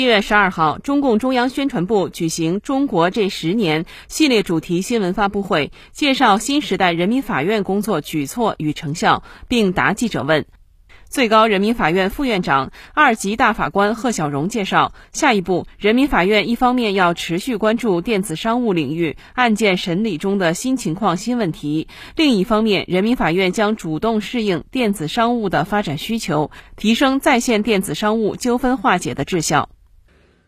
七月十二号，中共中央宣传部举行“中国这十年”系列主题新闻发布会，介绍新时代人民法院工作举措与成效，并答记者问。最高人民法院副院长、二级大法官贺小荣介绍，下一步，人民法院一方面要持续关注电子商务领域案件审理中的新情况、新问题；另一方面，人民法院将主动适应电子商务的发展需求，提升在线电子商务纠纷化解的质效。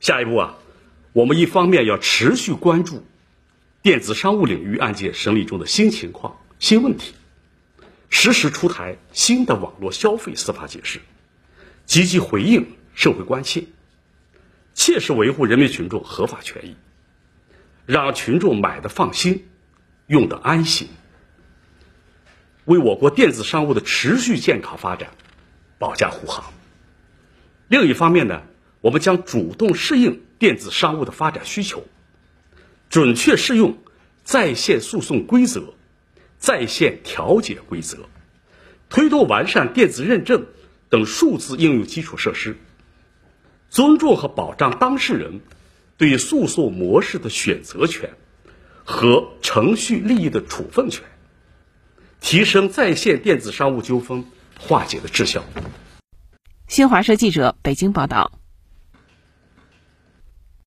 下一步啊，我们一方面要持续关注电子商务领域案件审理中的新情况、新问题。实时出台新的网络消费司法解释，积极回应社会关切，切实维护人民群众合法权益，让群众买的放心，用的安心，为我国电子商务的持续健康发展保驾护航。另一方面呢，我们将主动适应电子商务的发展需求，准确适用在线诉讼规则。在线调解规则，推动完善电子认证等数字应用基础设施，尊重和保障当事人对诉讼模式的选择权和程序利益的处分权，提升在线电子商务纠纷化解的质效。新华社记者北京报道。